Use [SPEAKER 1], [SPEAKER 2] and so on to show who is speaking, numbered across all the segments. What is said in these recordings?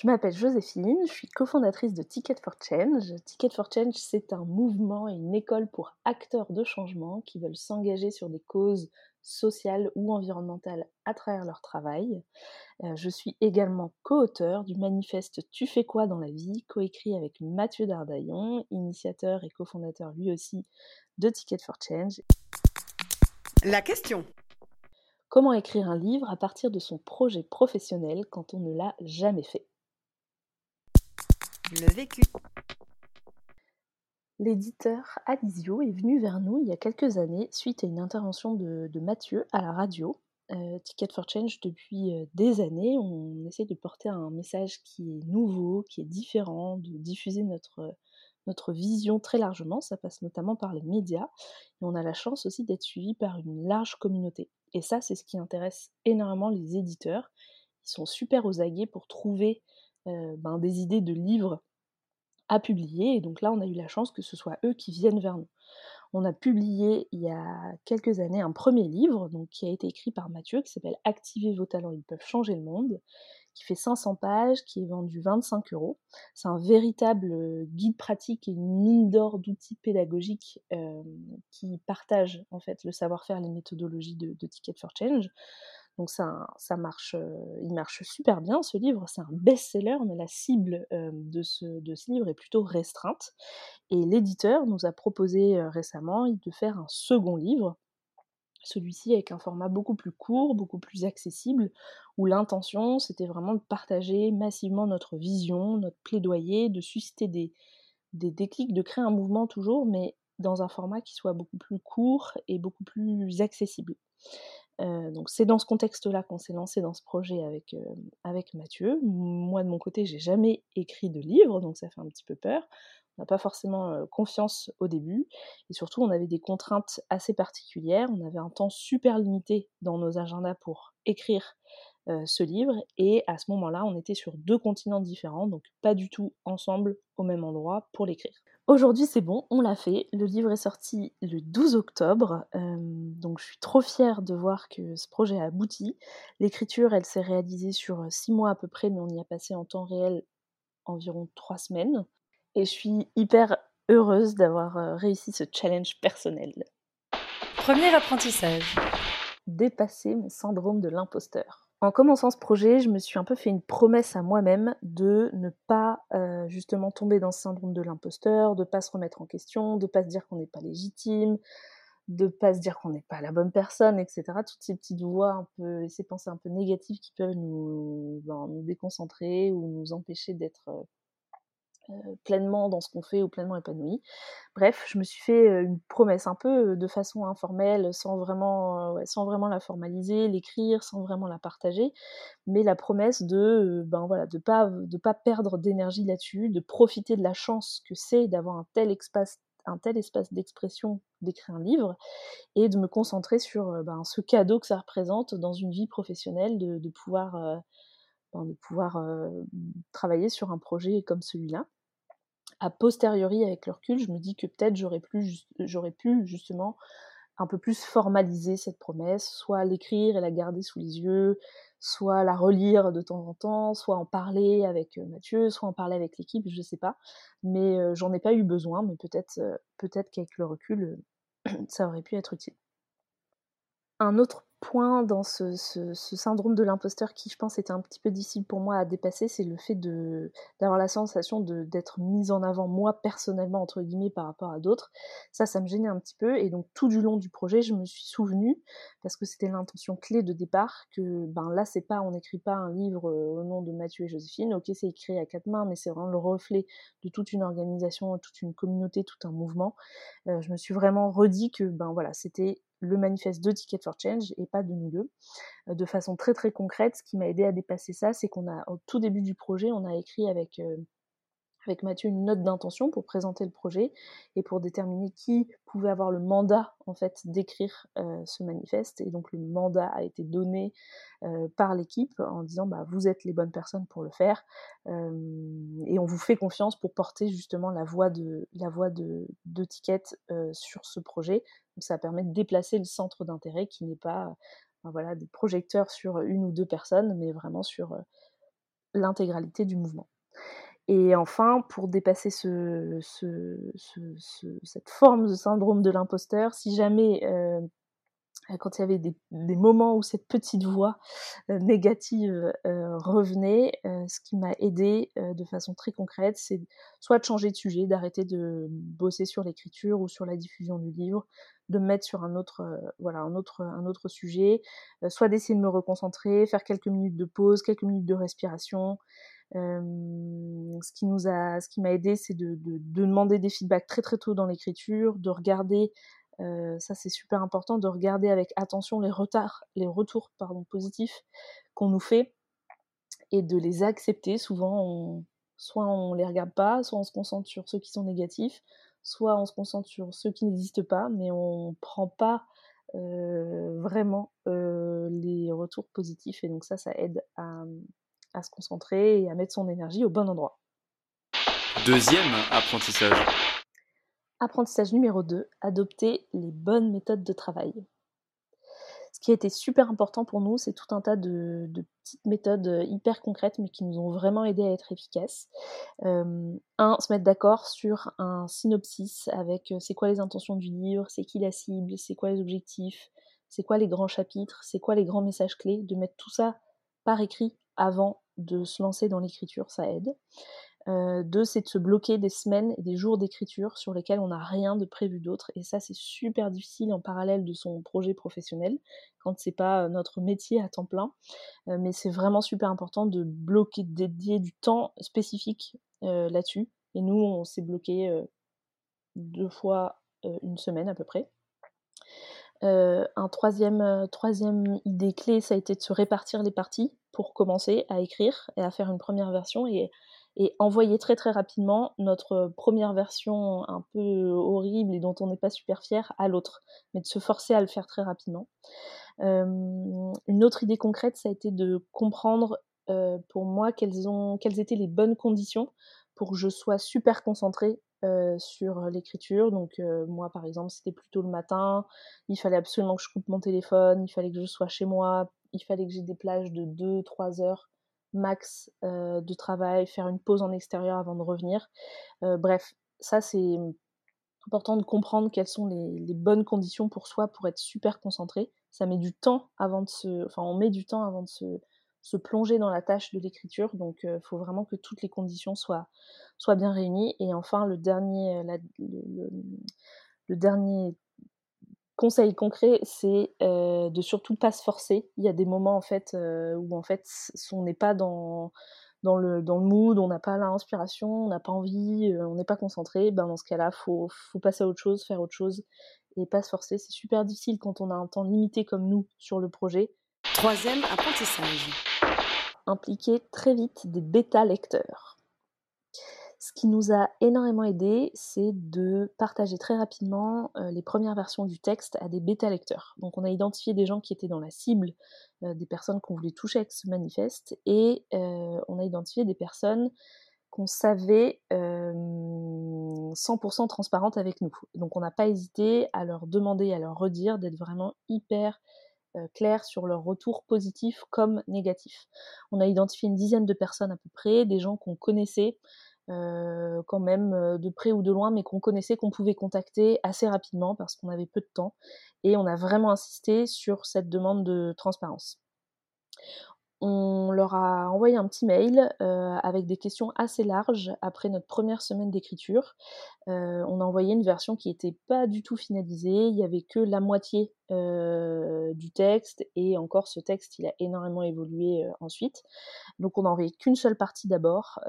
[SPEAKER 1] Je m'appelle Joséphine, je suis cofondatrice de Ticket for Change. Ticket for Change, c'est un mouvement et une école pour acteurs de changement qui veulent s'engager sur des causes sociales ou environnementales à travers leur travail. Euh, je suis également co-auteur du manifeste Tu fais quoi dans la vie, coécrit avec Mathieu Dardaillon, initiateur et cofondateur lui aussi de Ticket for Change.
[SPEAKER 2] La question
[SPEAKER 1] Comment écrire un livre à partir de son projet professionnel quand on ne l'a jamais fait?
[SPEAKER 2] Le vécu.
[SPEAKER 1] L'éditeur Alizio est venu vers nous il y a quelques années suite à une intervention de, Mathieu à la radio. Euh, Ticket for Change, depuis euh, des années, on essaie de porter un message qui est nouveau, qui est différent, de diffuser notre, notre vision très largement. Ça passe notamment par les médias. Et on a la chance aussi d'être suivi par une large communauté. Et ça, c'est ce qui intéresse énormément les éditeurs. Ils sont super aux aguets pour trouver euh, ben, des idées de livres à publier. Et donc là, on a eu la chance que ce soit eux qui viennent vers nous. On a publié il y a quelques années un premier livre donc, qui a été écrit par Mathieu, qui s'appelle Activez vos talents, ils peuvent changer le monde, qui fait 500 pages, qui est vendu 25 euros. C'est un véritable euh, guide pratique et une mine d'or d'outils pédagogiques euh, qui partagent en fait le savoir-faire, les méthodologies de Ticket for Change. Donc ça, marche, euh, il marche super bien ce livre, c'est un best-seller, mais la cible euh, de, ce, de, ce, livre est plutôt restreinte. Et l'éditeur nous a proposé euh, récemment de faire un second livre, celui-ci avec un format beaucoup plus court, beaucoup plus accessible, où l'intention c'était vraiment de partager massivement notre vision, notre plaidoyer, de susciter des, des déclics, de créer un mouvement toujours, mais dans un format qui soit beaucoup plus court et beaucoup plus accessible. Euh, donc c'est dans ce contexte-là qu'on s'est lancé dans ce projet avec, euh, Mathieu. Moi de mon côté, j'ai jamais écrit de livre, donc ça fait un petit peu peur. On n'a pas forcément euh, confiance au début, et surtout on avait des contraintes assez particulières. On avait un temps super limité dans nos agendas pour écrire ce livre, et à ce moment-là, on était sur deux continents différents, donc pas du tout ensemble au même endroit pour l'écrire. Aujourd'hui, c'est bon, on l'a fait. Le livre est sorti le 12 octobre, euh, donc je suis trop fière de voir que ce projet a abouti. L'écriture, elle s'est réalisée sur six mois à peu près, mais on y a passé en temps réel environ trois semaines. Et je suis hyper heureuse d'avoir euh, réussi ce challenge personnel.
[SPEAKER 3] Premier apprentissage.
[SPEAKER 1] Dépasser mon syndrome de l'imposteur. En commençant ce projet, je me suis un peu fait une promesse à moi-même de ne pas euh, justement tomber dans ce syndrome de l'imposteur, de pas se remettre en question, de pas se dire qu'on n'est pas légitime, de pas se dire qu'on n'est pas la bonne personne, etc. Toutes ces petites voix un peu, ces pensées un peu négatives qui peuvent nous, ben, déconcentrer ou nous empêcher d'être euh, pleinement dans ce qu'on fait ou pleinement épanoui. Bref, je me suis fait euh, une promesse un peu euh, de façon informelle, sans vraiment, sans vraiment la formaliser, l'écrire, sans vraiment la partager, mais la promesse de, ben voilà, de pas de pas perdre d'énergie là-dessus, de profiter de la chance que c'est d'avoir un tel espace un tel espace d'expression d'écrire un livre et de me concentrer sur ben, ce cadeau que ça représente dans une vie professionnelle de, de pouvoir euh, ben, de pouvoir euh, travailler sur un projet comme celui-là a posteriori, avec le recul, je me dis que peut-être j'aurais pu, justement un peu plus formaliser cette promesse, soit l'écrire et la garder sous les yeux, soit la relire de temps en temps, soit en parler avec Mathieu, soit en parler avec l'équipe, je sais pas. Mais euh, j'en ai pas eu besoin, mais peut-être euh, qu'avec le recul, euh, ça aurait pu être utile. Un autre point dans ce, syndrome de l'imposteur qui, je pense, était un petit peu difficile pour moi à dépasser, c'est le fait d'avoir la sensation d'être mise en avant moi personnellement entre guillemets par rapport à d'autres. Ça, ça me gênait un petit peu et donc tout du long du projet, je me suis souvenue parce que c'était l'intention clé de départ que ben là, c'est pas on n'écrit pas un livre au nom de Mathieu et Joséphine. Ok, c'est écrit à quatre mains, mais c'est vraiment le reflet de toute une organisation, toute une communauté, tout un mouvement. Euh, je me suis vraiment redit que ben voilà, c'était le manifeste de Ticket for Change et pas de nous deux. Euh, de façon très très concrète, ce qui m'a aidé à dépasser ça, c'est qu'on a, au tout début du projet, on a écrit avec, euh, avec Mathieu une note d'intention pour présenter le projet et pour déterminer qui pouvait avoir le mandat en fait d'écrire euh, ce manifeste. Et donc le mandat a été donné euh, par l'équipe en disant bah, vous êtes les bonnes personnes pour le faire euh, et on vous fait confiance pour porter justement la voix de la voix de, de Ticket sur ce projet. Donc ça permet de déplacer le centre d'intérêt qui n'est pas voilà des projecteurs sur une ou deux personnes, mais vraiment sur l'intégralité du mouvement. Et enfin, pour dépasser ce, cette forme de syndrome de l'imposteur, si jamais, euh, quand il y avait des, moments où cette petite voix euh, négative euh, revenait, ce qui m'a aidé de façon très concrète, c'est soit de changer de sujet, d'arrêter de bosser sur l'écriture ou sur la diffusion du livre, de me mettre sur un autre sujet, soit d'essayer de me reconcentrer, faire quelques minutes de pause, quelques minutes de respiration, ce qui nous a, ce qui m'a aidé, c'est de, de, demander des feedbacks très très tôt dans l'écriture, de regarder, ça c'est super important, de regarder avec attention les retards, les retours positifs qu'on nous fait et de les accepter. Souvent, soit on les regarde pas, soit on se concentre sur ceux qui sont négatifs, soit on se concentre sur ceux qui n'existent pas, mais on prend pas vraiment les retours positifs et donc ça, ça aide à, à se concentrer et à mettre son énergie au bon endroit.
[SPEAKER 4] Deuxième apprentissage.
[SPEAKER 1] Apprentissage numéro 2, adopter les bonnes méthodes de travail. Ce qui a été super important pour nous, c'est tout un tas de, petites méthodes hyper concrètes, mais qui nous ont vraiment aidé à être efficaces. Euh, un, se mettre d'accord sur un synopsis avec euh, c'est quoi les intentions du livre, c'est qui la cible, c'est quoi les objectifs, c'est quoi les grands chapitres, c'est quoi les grands messages clés, de mettre tout ça par écrit avant de se lancer dans l'écriture, ça aide. Euh, deux, c'est de se bloquer des semaines et des jours d'écriture sur lesquels on n'a rien de prévu d'autre. Et ça, c'est super difficile en parallèle de son projet professionnel, quand c'est pas euh, notre métier à temps plein. Euh, mais c'est vraiment super important de bloquer, de dédier du temps spécifique là-dessus. Et nous, on s'est bloqué deux fois une semaine à peu près. Un troisième, troisième idée clé, ça a été de se répartir les parties pour commencer à écrire et à faire une première version et, envoyer très très rapidement notre première version un peu horrible et dont on n'est pas super fier à l'autre, mais de se forcer à le faire très rapidement. une autre idée concrète, ça a été de comprendre pour moi quelles, ont, quelles étaient les bonnes conditions pour que je sois super concentrée sur l'écriture. Donc moi par exemple c'était plutôt le matin, il fallait absolument que je coupe mon téléphone, il fallait que je sois chez moi, il fallait que j'ai des plages de 2-3 heures max de travail, faire une pause en extérieur avant de revenir. bref, ça c'est important de comprendre quelles sont les, bonnes conditions pour soi pour être super concentré. Ça met du temps avant de se, enfin on met du temps avant de se, se plonger dans la tâche de l'écriture. Donc il faut vraiment que toutes les conditions soient, bien réunies. Et enfin le dernier, dernier conseil concret, c'est euh, de surtout pas se forcer. Il y a des moments en fait euh, où en fait on n'est pas dans le, mood, on n'a pas l'inspiration, on n'a pas envie, euh, on n'est pas concentré, ben dans ce cas-là, faut, faut passer à autre chose, faire autre chose et pas se forcer. C'est super difficile quand on a un temps limité comme nous sur le projet.
[SPEAKER 2] Troisième apprentissage.
[SPEAKER 1] Impliquer très vite des bêta lecteurs. Ce qui nous a énormément aidé, c'est de partager très rapidement euh, les premières versions du texte à des bêta lecteurs. Donc on a identifié des gens qui étaient dans la cible euh, des personnes qu'on voulait toucher avec ce manifeste et euh, on a identifié des personnes qu'on savait 100% transparentes avec nous. Donc on n'a pas hésité à leur demander, à leur redire d'être vraiment hyper clair sur leur retour positif comme négatif. On a identifié une dizaine de personnes à peu près, des gens qu'on connaissait, euh, quand même euh, de près ou de loin, mais qu'on connaissait, qu'on pouvait contacter assez rapidement parce qu'on avait peu de temps. Et on a vraiment insisté sur cette demande de transparence. On leur a envoyé un petit mail euh, avec des questions assez larges après notre première semaine d'écriture. on a envoyé une version qui n'était pas du tout finalisée. Il n'y avait que la moitié du texte et encore ce texte il a énormément évolué ensuite. Donc on n'envoyait qu'une seule partie d'abord.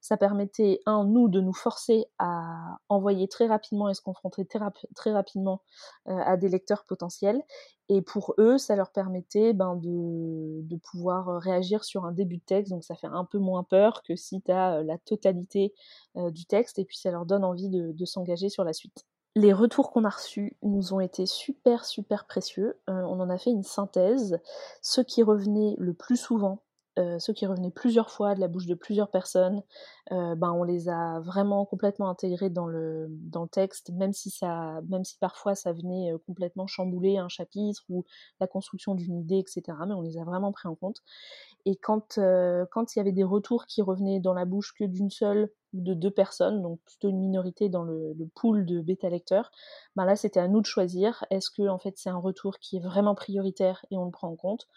[SPEAKER 1] ça permettait un nous de nous forcer à envoyer très rapidement et se confronter très, rapidement à des lecteurs potentiels et pour eux, ça leur permettait ben, de, de, pouvoir réagir sur un début de texte, donc ça fait un peu moins peur que si tu as la totalité du texte, et puis ça leur donne envie de, de s'engager sur la suite. Les retours qu'on a reçus nous ont été super super précieux. on en a fait une synthèse. Ceux qui revenaient le plus souvent, euh, ceux qui revenaient plusieurs fois de la bouche de plusieurs personnes, euh, ben on les a vraiment complètement intégrés dans le, texte, même si, ça, même si parfois ça venait euh, complètement chambouler un chapitre ou la construction d'une idée, etc. Mais on les a vraiment pris en compte. Et quand, quand il y avait des retours qui revenaient dans la bouche que d'une seule de deux personnes, donc plutôt une minorité dans le, pool de bêta lecteurs, ben là c'était à nous de choisir. Est-ce que en fait c'est un retour qui est vraiment prioritaire et on le prend en compte,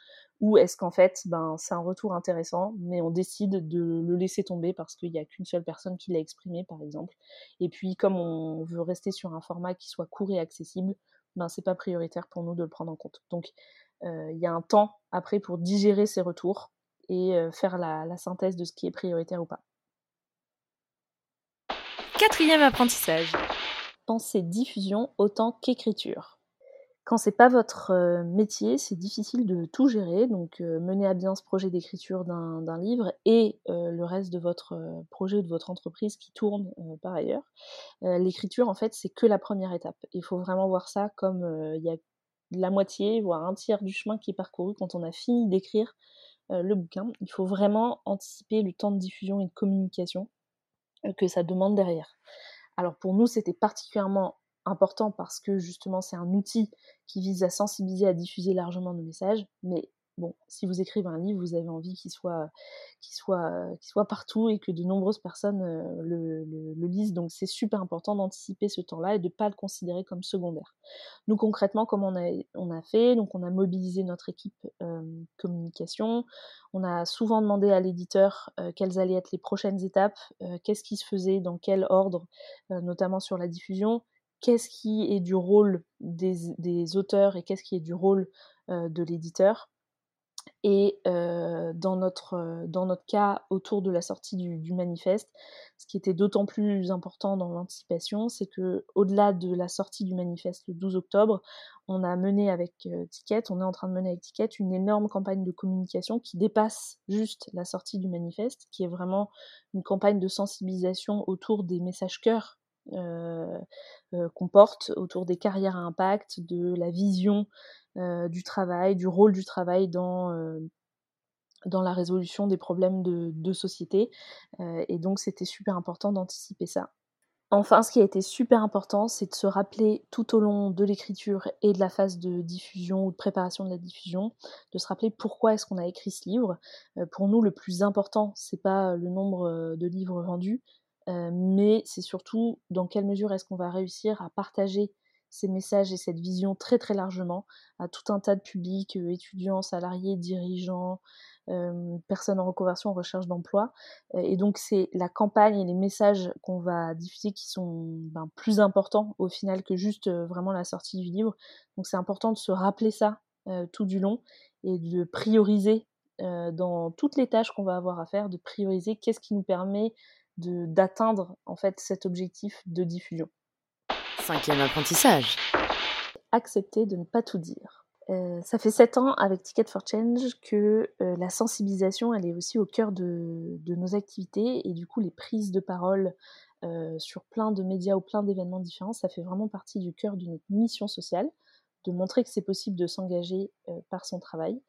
[SPEAKER 1] ou est-ce qu'en fait, ben, c'est un retour intéressant, mais on décide de le laisser tomber parce qu'il n'y a qu'une seule personne qui l'a exprimé, par exemple. Et puis, comme on veut rester sur un format qui soit court et accessible, ben, c'est pas prioritaire pour nous de le prendre en compte. Donc, euh, il y a un temps après pour digérer ces retours et euh, faire la synthèse de ce qui est prioritaire ou pas.
[SPEAKER 2] Quatrième apprentissage.
[SPEAKER 1] Penser diffusion autant qu'écriture. Quand c'est pas votre euh, métier, c'est difficile de tout gérer, donc euh, mener à bien ce projet d'écriture d'un livre et euh, le reste de votre projet ou de votre entreprise qui tourne par ailleurs. L'écriture, en fait, c'est que la première étape. Il faut vraiment voir ça comme il y a la moitié, voire un tiers du chemin qui est parcouru quand on a fini d'écrire le bouquin. Il faut vraiment anticiper le temps de diffusion et de communication que ça demande derrière. Alors pour nous, c'était particulièrement important parce que justement c'est un outil qui vise à sensibiliser, à diffuser largement nos messages, mais bon, si vous écrivez un livre, vous avez envie qu'il soit, soit, soit partout et que de nombreuses personnes euh, le, lisent. Donc c'est super important d'anticiper ce temps-là et de ne pas le considérer comme secondaire. Nous concrètement, comme on a, on a fait, donc on a mobilisé notre équipe euh, communication. On a souvent demandé à l'éditeur euh, quelles allaient être les prochaines étapes, qu'est-ce qui se faisait, dans quel ordre, notamment sur la diffusion qu'est-ce qui est du rôle des, auteurs et qu'est-ce qui est du rôle de l'éditeur? Et euh, dans, notre, euh, dans notre cas, autour de la sortie du, manifeste, ce qui était d'autant plus important dans l'anticipation, c'est que au-delà de la sortie du manifeste le 12 octobre, on a mené avec Ticket, on est en train de mener avec Ticket une énorme campagne de communication qui dépasse juste la sortie du manifeste, qui est vraiment une campagne de sensibilisation autour des messages cœurs euh, euh, qu'on porte autour des carrières à impact, de la vision euh, du travail, du rôle du travail dans la résolution des problèmes de, de société. et donc c'était super important d'anticiper ça. Enfin, ce qui a été super important, c'est de se rappeler tout au long de l'écriture et de la phase de diffusion ou de préparation de la diffusion, de se rappeler pourquoi est-ce qu'on a écrit ce livre. pour nous, le plus important, c'est pas le nombre de livres vendus, euh, mais c'est surtout dans quelle mesure est-ce qu'on va réussir à partager ces messages et cette vision très très largement à tout un tas de publics, euh, étudiants, salariés, dirigeants, euh, personnes en reconversion, en recherche d'emploi. et donc c'est la campagne et les messages qu'on va diffuser qui sont ben, plus importants au final que juste vraiment la sortie du livre. Donc c'est important de se rappeler ça tout du long et de prioriser dans toutes les tâches qu'on va avoir à faire, de prioriser qu'est-ce qui nous permet d'atteindre en fait cet objectif de diffusion.
[SPEAKER 2] Cinquième apprentissage.
[SPEAKER 1] Accepter de ne pas tout dire. Euh, ça fait sept ans avec Ticket for Change que euh, la sensibilisation elle est aussi au cœur de, de, nos activités et du coup les prises de parole euh, sur plein de médias ou plein d'événements différents ça fait vraiment partie du cœur de notre mission sociale de montrer que c'est possible de s'engager par son travail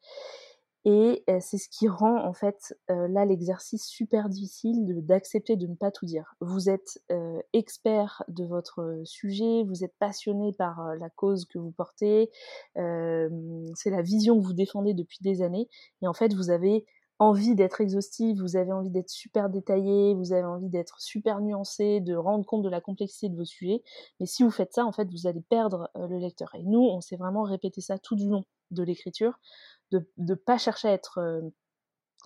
[SPEAKER 1] et c'est ce qui rend en fait là l'exercice super difficile d'accepter de, ne pas tout dire. Vous êtes expert de votre sujet, vous êtes passionné par la cause que vous portez, c'est la vision que vous défendez depuis des années, et en fait vous avez envie d'être exhaustif, vous avez envie d'être super détaillé, vous avez envie d'être super nuancé, de rendre compte de la complexité de vos sujets. Mais si vous faites ça, en fait, vous allez perdre le lecteur. Et nous, on s'est vraiment répété ça tout du long de l'écriture de ne pas chercher à être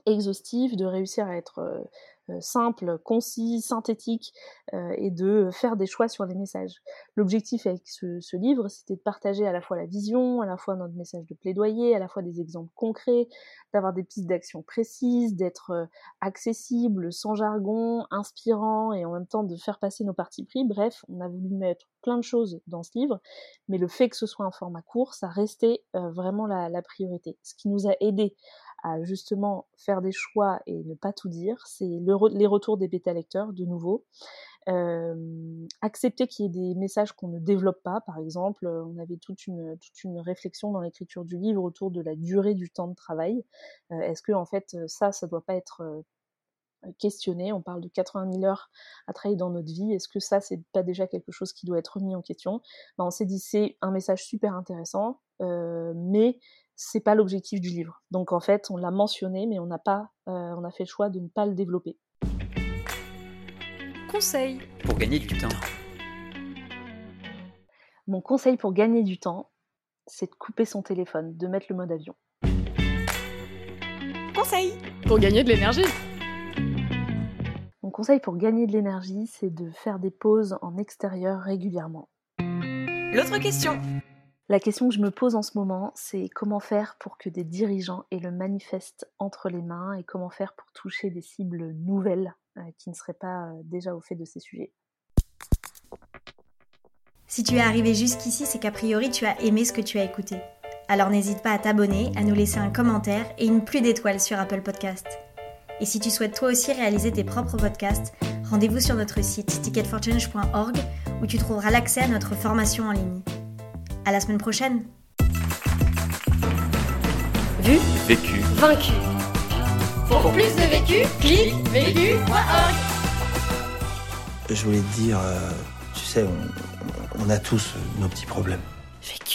[SPEAKER 1] exhaustif, de réussir à être euh, simple, concis, synthétique euh, et de faire des choix sur les messages. L'objectif avec ce, livre, c'était de partager à la fois la vision, à la fois notre message de plaidoyer, à la fois des exemples concrets, d'avoir des pistes d'action précises, d'être euh, accessible, sans jargon, inspirant et en même temps de faire passer nos parties pris. Bref, on a voulu mettre plein de choses dans ce livre, mais le fait que ce soit un format court, ça restait vraiment la, la priorité. Ce qui nous a aidé justement faire des choix et ne pas tout dire, c'est les retours des bêta-lecteurs, de nouveau. accepter qu'il y ait des messages qu'on ne développe pas, par exemple, on avait toute une, réflexion dans l'écriture du livre autour de la durée du temps de travail. Est-ce que en fait ça, ça doit pas être questionné? On parle de 80 000 heures à travailler dans notre vie. Est-ce que ça, c'est pas déjà quelque chose qui doit être remis en question? Ben, On s'est dit c'est un message super intéressant, mais c'est pas l'objectif du livre. Donc en fait, on l'a mentionné, mais on n'a pas, euh, on a fait le choix de ne pas le développer.
[SPEAKER 2] Conseil
[SPEAKER 4] pour gagner du temps.
[SPEAKER 1] Mon conseil pour gagner du temps, c'est de couper son téléphone, de mettre le mode avion.
[SPEAKER 2] Conseil pour gagner de l'énergie.
[SPEAKER 1] Mon conseil pour gagner de l'énergie, c'est de faire des pauses en extérieur régulièrement.
[SPEAKER 2] L'autre question
[SPEAKER 1] la question que je me pose en ce moment, c'est comment faire pour que des dirigeants aient le manifeste entre les mains et comment faire pour toucher des cibles nouvelles euh, qui ne seraient pas euh, déjà au fait de ces sujets.
[SPEAKER 3] Si tu es arrivé jusqu'ici, c'est qu'a priori tu as aimé ce que tu as écouté. Alors n'hésite pas à t'abonner, à nous laisser un commentaire et une pluie d'étoiles sur Apple Podcast. Et si tu souhaites toi aussi réaliser tes propres podcasts, rendez-vous sur notre site ticketforchange.org où tu trouveras l'accès à notre formation en ligne. À la semaine prochaine.
[SPEAKER 2] Vu,
[SPEAKER 4] vécu,
[SPEAKER 2] vaincu. Pour plus de vécu, clique vécu.org.
[SPEAKER 5] Je voulais te dire, euh, tu sais, on, on a tous nos petits problèmes.
[SPEAKER 2] Vécu.